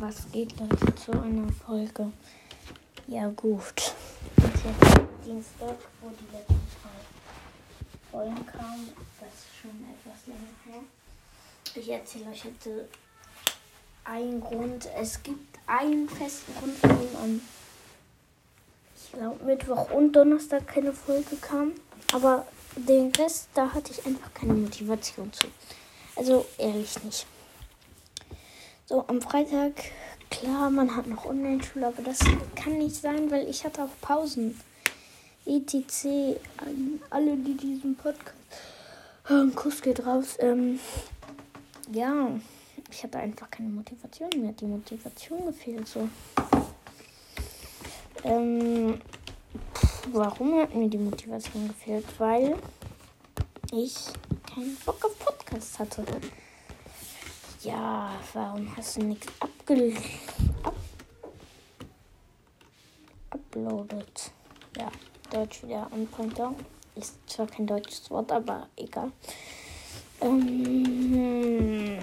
was geht Leute zu einer Folge? Ja gut. Und jetzt Dienstag, wo die letzten zwei Folgen kamen. Das ist schon etwas länger her. Ich erzähle euch heute einen Grund. Es gibt einen festen Grund, warum am ich glaube Mittwoch und Donnerstag keine Folge kam. Aber den Rest, da hatte ich einfach keine Motivation zu. Also ehrlich nicht. So, am Freitag, klar, man hat noch Online-Schule, aber das kann nicht sein, weil ich hatte auch Pausen. ETC, an alle, die diesen Podcast hören, Kuss geht raus. Ähm, ja, ich hatte einfach keine Motivation. Mir hat die Motivation gefehlt, so. Ähm, warum hat mir die Motivation gefehlt? Weil ich keinen Bock auf Podcast hatte. Ja, warum hast du nichts abge ab uploadet? Ja, Deutsch wieder on Pointer. Ist zwar kein deutsches Wort, aber egal. Ähm,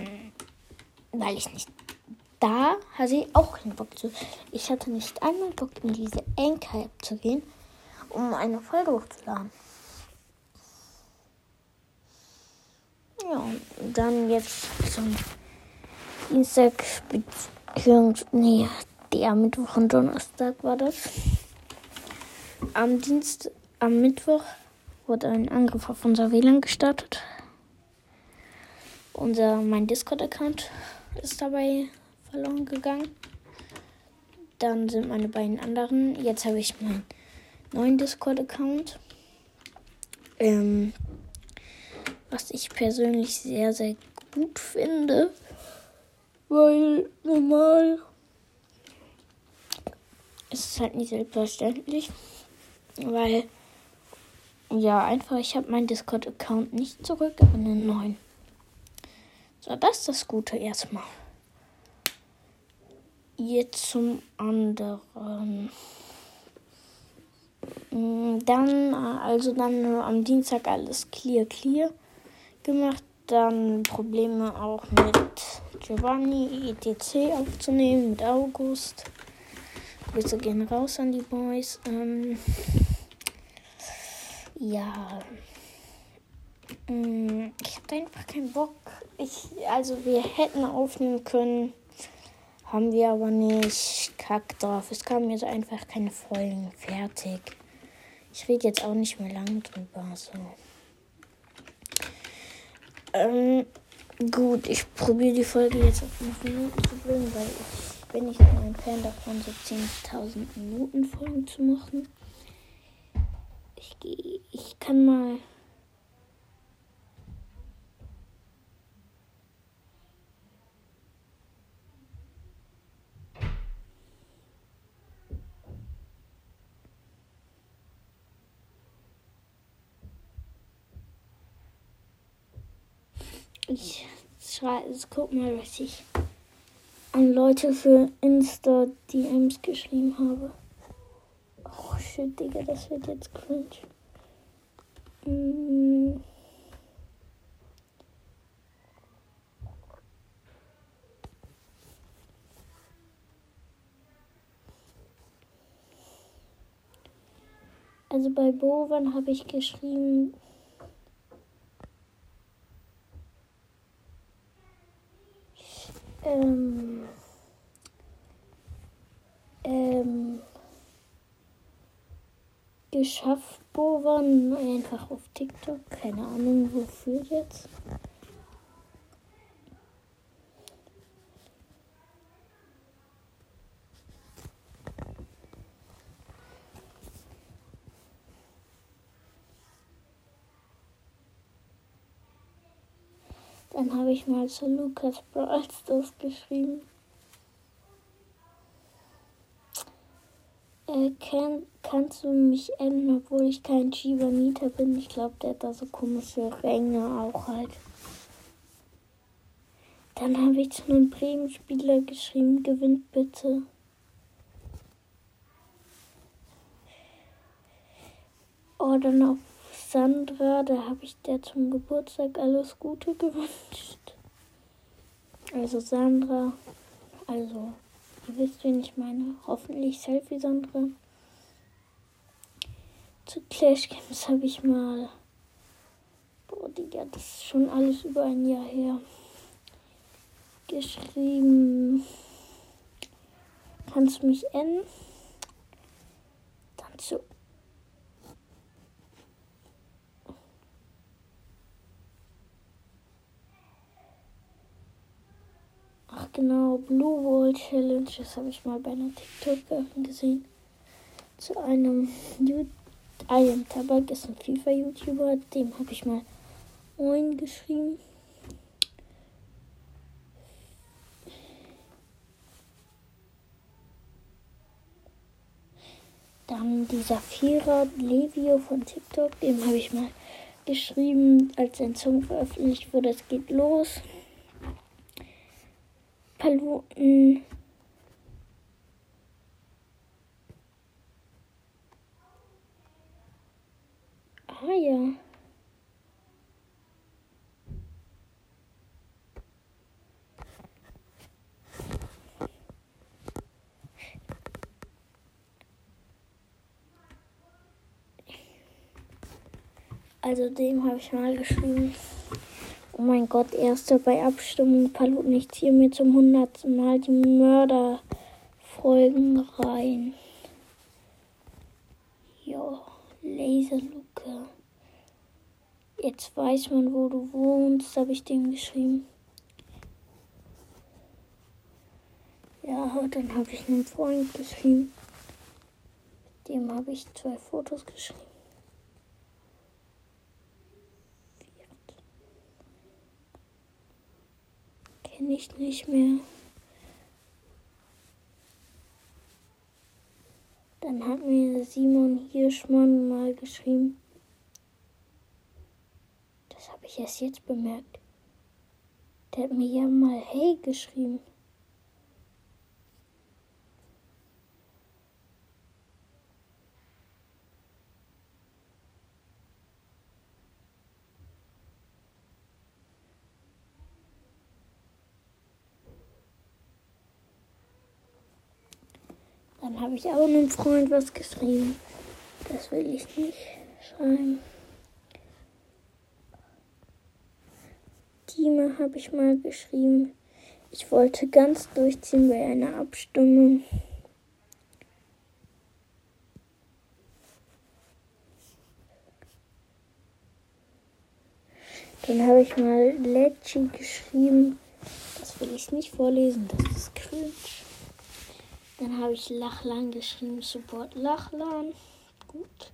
weil ich nicht. Da hatte ich auch keinen Bock zu. Ich hatte nicht einmal Bock, in diese Anchor-App zu gehen, um eine Folge hochzuladen. Ja, und dann jetzt zum Dienstag, beziehungsweise, nee, der Mittwoch und Donnerstag war das. Am Dienst, am Mittwoch wurde ein Angriff auf unser WLAN gestartet. Unser, mein Discord-Account ist dabei verloren gegangen. Dann sind meine beiden anderen. Jetzt habe ich meinen neuen Discord-Account. Ähm, was ich persönlich sehr, sehr gut finde. Weil normal ist es halt nicht selbstverständlich. Weil, ja, einfach, ich habe meinen Discord-Account nicht zurück, aber einen neuen. So, das ist das Gute erstmal. Jetzt zum anderen. Dann, also dann am Dienstag alles clear, clear gemacht. Dann Probleme auch mit Giovanni ETC aufzunehmen, mit August. Grüße gehen raus an die Boys. Ähm, ja. Ich hatte einfach keinen Bock. Ich, also wir hätten aufnehmen können. Haben wir aber nicht. Kack drauf. Es kamen jetzt einfach keine Folgen. Fertig. Ich rede jetzt auch nicht mehr lange drüber. So. Ähm, gut, ich probiere die Folge jetzt auf 5 Minuten zu bringen, weil ich bin nicht ein Fan davon, so 10.000 Minuten Folgen zu machen. Ich, ich kann mal. Ich schreibe, guck mal, was ich an Leute für Insta DMs geschrieben habe. Oh shit, Digga, das wird jetzt cringe. Mm. Also bei Bovan habe ich geschrieben, ähm, ähm, geschafft, Bovan, einfach auf TikTok, keine Ahnung wofür jetzt. Dann habe ich mal zu Lukas Brawls das geschrieben. Äh, kann, kannst du mich enden, obwohl ich kein Shibanita bin? Ich glaube, der hat da so komische Ränge auch halt. Dann habe ich zu einem Bremen-Spieler geschrieben, gewinnt bitte. Oh, dann auf Sandra, da habe ich der zum Geburtstag alles Gute gewünscht. Also Sandra, also Ihr wisst, wen ich meine. Hoffentlich Selfie Sandra. Zu Clash Games habe ich mal. Boah, Digga, das ist schon alles über ein Jahr her. Geschrieben. Kannst du mich enden? Dann zu genau, Blue Wall Challenge. Das habe ich mal bei einer TikTok gesehen. Zu einem einem Tabak ist ein FIFA-YouTuber, dem habe ich mal Moin geschrieben. Dann dieser Vierer Levio von TikTok, dem habe ich mal geschrieben, als ein Song veröffentlicht wurde, es geht los. Paluten. Ah ja. Also dem habe ich mal geschrieben. Oh mein Gott, erster bei Abstimmung. Palut nicht hier mir zum hundertsten Mal die Mörderfolgen rein. Ja, Laserluke. Jetzt weiß man, wo du wohnst, habe ich dem geschrieben. Ja, dann habe ich einen Freund geschrieben. Dem habe ich zwei Fotos geschrieben. Kenne ich nicht mehr. Dann hat mir Simon Hirschmann mal geschrieben. Das habe ich erst jetzt bemerkt. Der hat mir ja mal Hey geschrieben. Dann habe ich auch einem Freund was geschrieben. Das will ich nicht schreiben. Dima habe ich mal geschrieben. Ich wollte ganz durchziehen bei einer Abstimmung. Dann habe ich mal Lecci geschrieben. Das will ich nicht vorlesen, das ist cringe. Dann habe ich Lachlan geschrieben, Support Lachlan. Gut.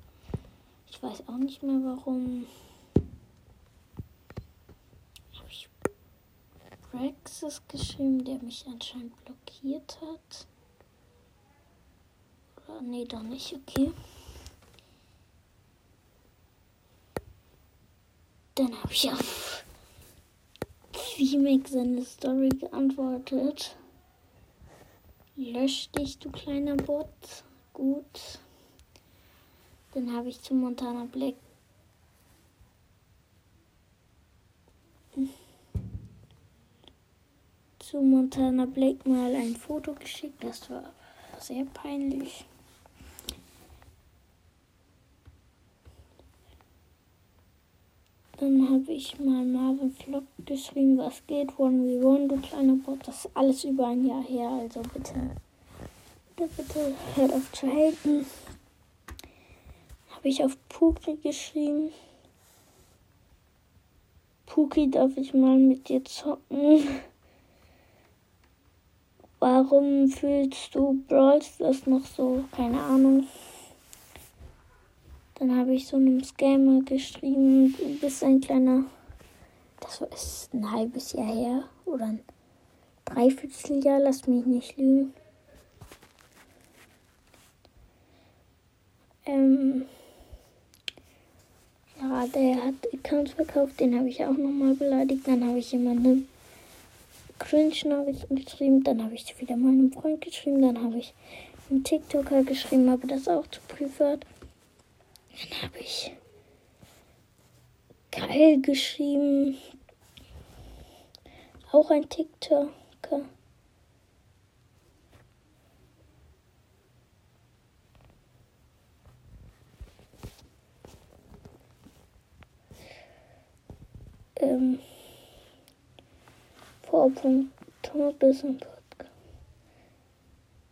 Ich weiß auch nicht mehr warum. Habe ich Brexis geschrieben, der mich anscheinend blockiert hat. Oder nee, doch nicht, okay. Dann habe ich auf VMake seine Story geantwortet. Lösch dich, du kleiner Bot. Gut. Dann habe ich zu Montana Black zu Montana Black mal ein Foto geschickt. Das war sehr peinlich. Dann habe ich mal Marvin Vlog geschrieben, was geht, 1v1, du kleiner Bot. Das ist alles über ein Jahr her, also bitte, bitte, bitte hört auf zu haten. Habe ich auf Puki geschrieben. Puki, darf ich mal mit dir zocken? Warum fühlst du Brawl das noch so? Keine Ahnung. Dann habe ich so einem Scammer geschrieben, du bist ein kleiner. Das ist ein halbes Jahr her oder ein Dreivierteljahr, lass mich nicht lügen. Ähm, ja, der hat Accounts verkauft, den habe ich auch nochmal beleidigt. Dann habe ich jemandem Cringe-Nachrichten geschrieben. Dann habe ich wieder meinem Freund geschrieben. Dann habe ich einen TikToker geschrieben, aber das auch zu privat. Dann habe ich geil geschrieben. Auch ein TikToker. Ähm, Vorpunkt Thomas Bissen Podcast.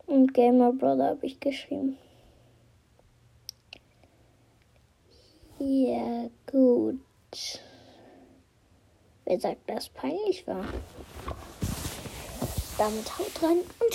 Und Gamer Brother habe ich geschrieben. Ja, gut. Wer sagt, dass peinlich war? Damit haut rein und